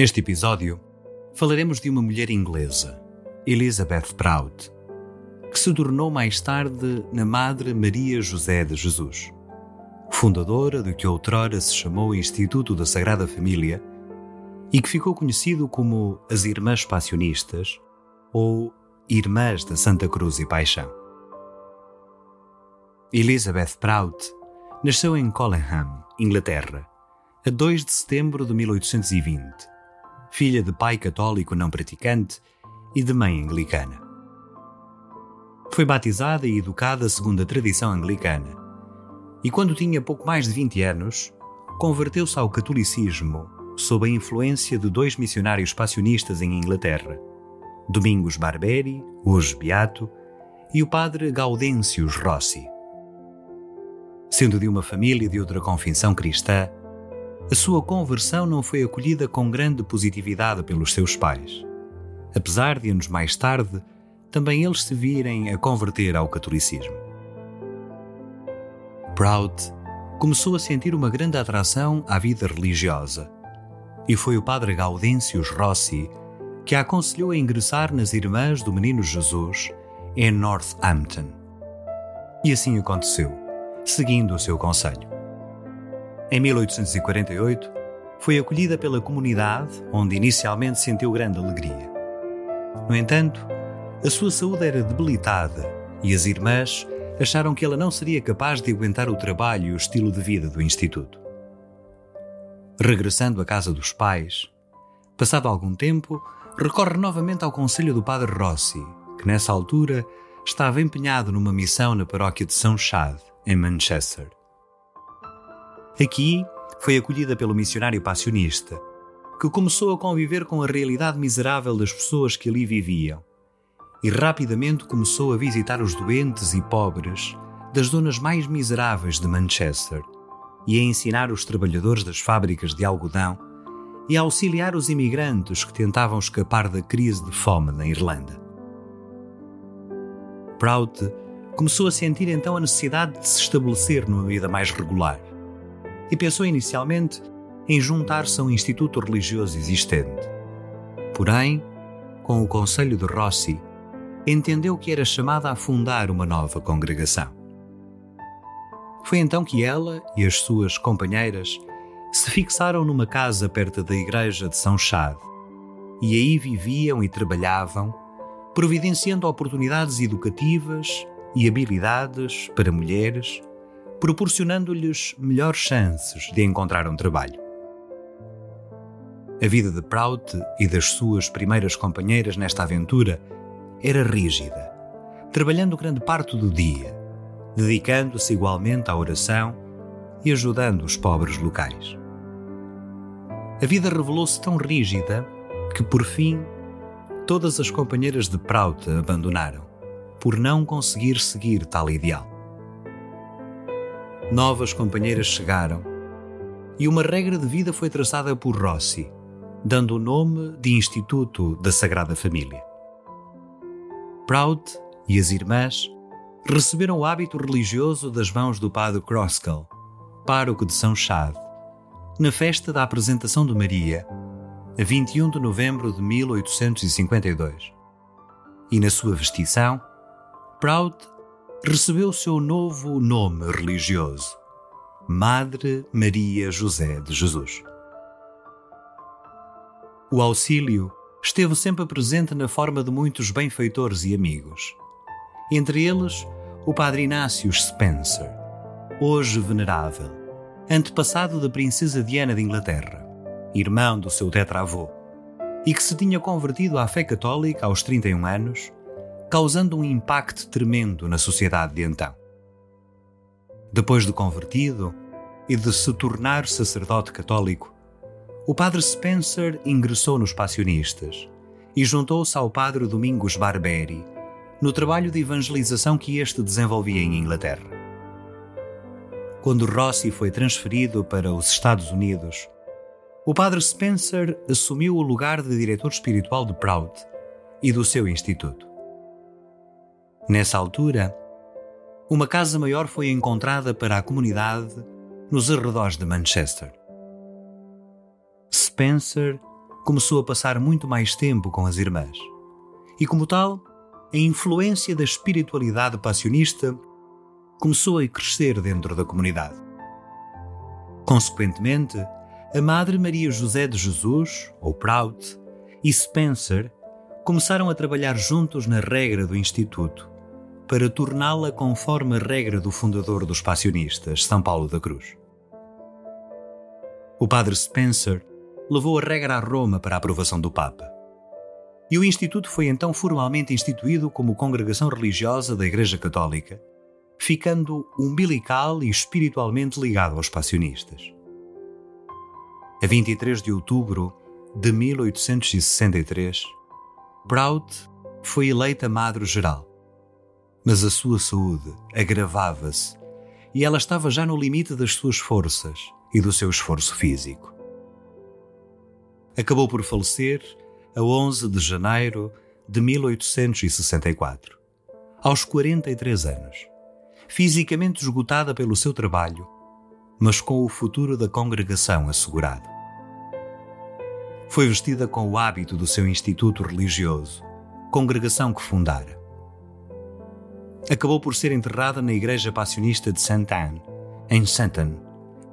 Neste episódio, falaremos de uma mulher inglesa, Elizabeth Prout, que se tornou mais tarde na Madre Maria José de Jesus, fundadora do que outrora se chamou Instituto da Sagrada Família e que ficou conhecido como as Irmãs Passionistas ou Irmãs da Santa Cruz e Paixão. Elizabeth Prout nasceu em Collingham, Inglaterra, a 2 de setembro de 1820, filha de pai católico não praticante e de mãe anglicana. Foi batizada e educada segundo a tradição anglicana, e quando tinha pouco mais de 20 anos, converteu-se ao catolicismo sob a influência de dois missionários passionistas em Inglaterra, Domingos Barberi, hoje beato, e o padre Gaudêncios Rossi. Sendo de uma família de outra confissão cristã, a sua conversão não foi acolhida com grande positividade pelos seus pais. Apesar de anos mais tarde, também eles se virem a converter ao catolicismo. Proud começou a sentir uma grande atração à vida religiosa e foi o padre Gaudêncios Rossi que a aconselhou a ingressar nas Irmãs do Menino Jesus em Northampton. E assim aconteceu, seguindo o seu conselho. Em 1848, foi acolhida pela comunidade, onde inicialmente sentiu grande alegria. No entanto, a sua saúde era debilitada e as irmãs acharam que ela não seria capaz de aguentar o trabalho e o estilo de vida do Instituto. Regressando à casa dos pais, passado algum tempo, recorre novamente ao conselho do padre Rossi, que nessa altura estava empenhado numa missão na paróquia de São Chad, em Manchester. Aqui foi acolhida pelo missionário passionista, que começou a conviver com a realidade miserável das pessoas que ali viviam e rapidamente começou a visitar os doentes e pobres das zonas mais miseráveis de Manchester e a ensinar os trabalhadores das fábricas de algodão e a auxiliar os imigrantes que tentavam escapar da crise de fome na Irlanda. Prout começou a sentir então a necessidade de se estabelecer numa vida mais regular e pensou inicialmente em juntar-se a um instituto religioso existente. Porém, com o conselho de Rossi, entendeu que era chamada a fundar uma nova congregação. Foi então que ela e as suas companheiras se fixaram numa casa perto da igreja de São Chade e aí viviam e trabalhavam, providenciando oportunidades educativas e habilidades para mulheres, proporcionando-lhes melhores chances de encontrar um trabalho. A vida de Prout e das suas primeiras companheiras nesta aventura era rígida, trabalhando grande parte do dia, dedicando-se igualmente à oração e ajudando os pobres locais. A vida revelou-se tão rígida que, por fim, todas as companheiras de Prout abandonaram, por não conseguir seguir tal ideal. Novas companheiras chegaram e uma regra de vida foi traçada por Rossi, dando o nome de Instituto da Sagrada Família. Prout e as irmãs receberam o hábito religioso das mãos do padre Croskel, pároco de São Chade, na festa da apresentação de Maria, a 21 de novembro de 1852. E na sua vestição, Proud recebeu seu novo nome religioso, Madre Maria José de Jesus. O auxílio esteve sempre presente na forma de muitos benfeitores e amigos. Entre eles, o Padre Inácio Spencer, hoje venerável, antepassado da princesa Diana de Inglaterra, irmão do seu tetravô, e que se tinha convertido à fé católica aos 31 anos, causando um impacto tremendo na sociedade de então. Depois de convertido e de se tornar sacerdote católico, o padre Spencer ingressou nos passionistas e juntou-se ao padre Domingos Barberi no trabalho de evangelização que este desenvolvia em Inglaterra. Quando Rossi foi transferido para os Estados Unidos, o padre Spencer assumiu o lugar de diretor espiritual de Prout e do seu instituto. Nessa altura, uma casa maior foi encontrada para a comunidade nos arredores de Manchester. Spencer começou a passar muito mais tempo com as irmãs. E, como tal, a influência da espiritualidade passionista começou a crescer dentro da comunidade. Consequentemente, a Madre Maria José de Jesus, ou Prout, e Spencer começaram a trabalhar juntos na regra do Instituto, para torná-la conforme a regra do fundador dos passionistas, São Paulo da Cruz. O padre Spencer levou a regra a Roma para a aprovação do Papa. E o Instituto foi então formalmente instituído como congregação religiosa da Igreja Católica, ficando umbilical e espiritualmente ligado aos passionistas. A 23 de outubro de 1863, Prout foi eleita Madre-Geral. Mas a sua saúde agravava-se e ela estava já no limite das suas forças e do seu esforço físico. Acabou por falecer a 11 de janeiro de 1864, aos 43 anos, fisicamente esgotada pelo seu trabalho mas com o futuro da congregação assegurado. Foi vestida com o hábito do seu instituto religioso, congregação que fundara. Acabou por ser enterrada na igreja passionista de St. Anne, em Santon,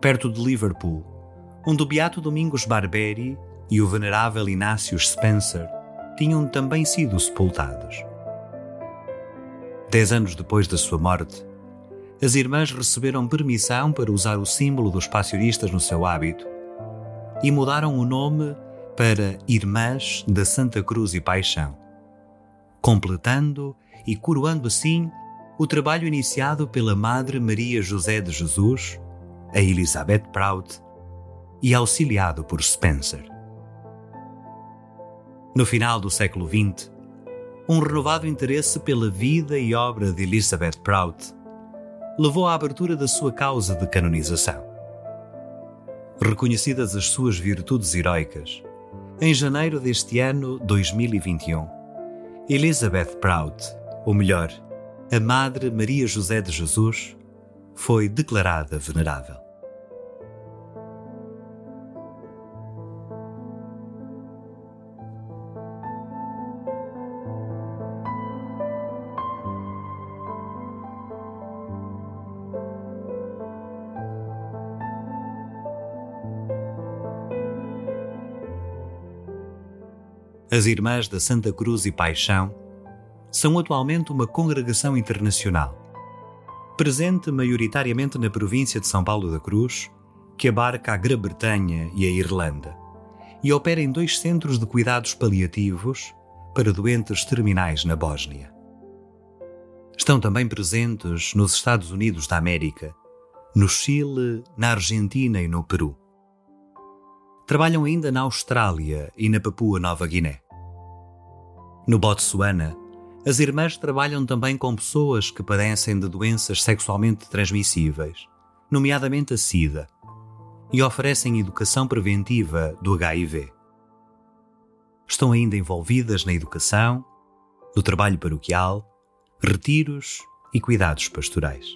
perto de Liverpool, onde o beato Domingos Barberi e o venerável Inácio Spencer tinham também sido sepultados. Dez anos depois da sua morte, as irmãs receberam permissão para usar o símbolo dos passionistas no seu hábito e mudaram o nome para Irmãs da Santa Cruz e Paixão, completando e coroando assim o trabalho iniciado pela Madre Maria José de Jesus, a Elizabeth Prout, e auxiliado por Spencer. No final do século XX, um renovado interesse pela vida e obra de Elizabeth Prout levou à abertura da sua causa de canonização. Reconhecidas as suas virtudes heroicas, em janeiro deste ano 2021, Elizabeth Prout, ou melhor, a Madre Maria José de Jesus, foi declarada venerável. As Irmãs da Santa Cruz e Paixão são atualmente uma congregação internacional, presente maioritariamente na província de São Paulo da Cruz, que abarca a Grã-Bretanha e a Irlanda, e opera em dois centros de cuidados paliativos para doentes terminais na Bósnia. Estão também presentes nos Estados Unidos da América, no Chile, na Argentina e no Peru. Trabalham ainda na Austrália e na Papua Nova Guiné. No Botsuana, as irmãs trabalham também com pessoas que padecem de doenças sexualmente transmissíveis, nomeadamente a SIDA, e oferecem educação preventiva do HIV. Estão ainda envolvidas na educação, no trabalho paroquial, retiros e cuidados pastorais.